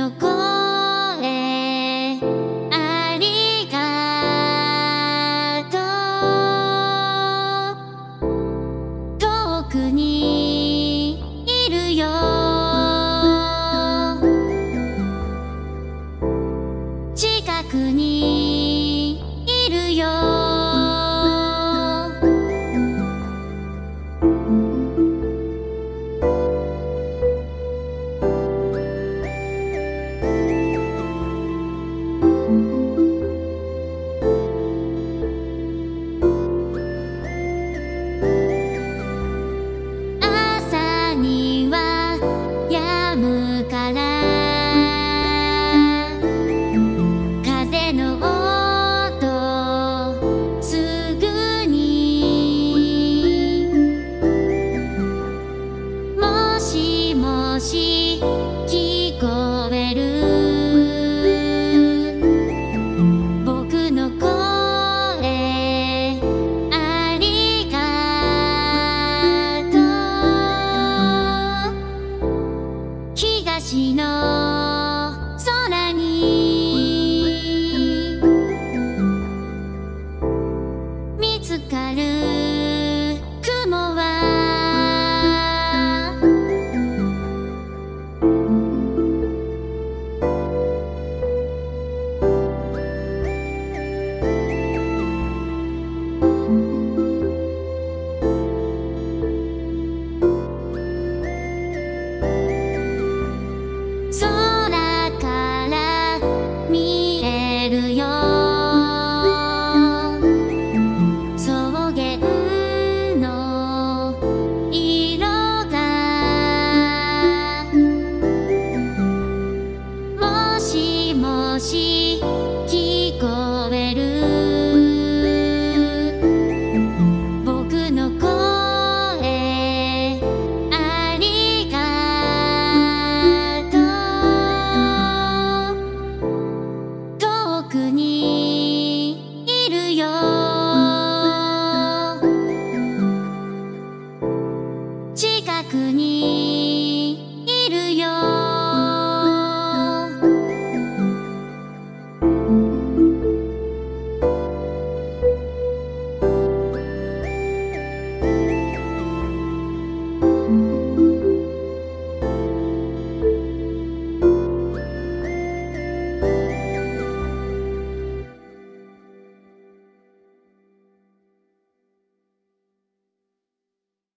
のその空に。見つかる雲はるよ」「草原の色が」「もしもし」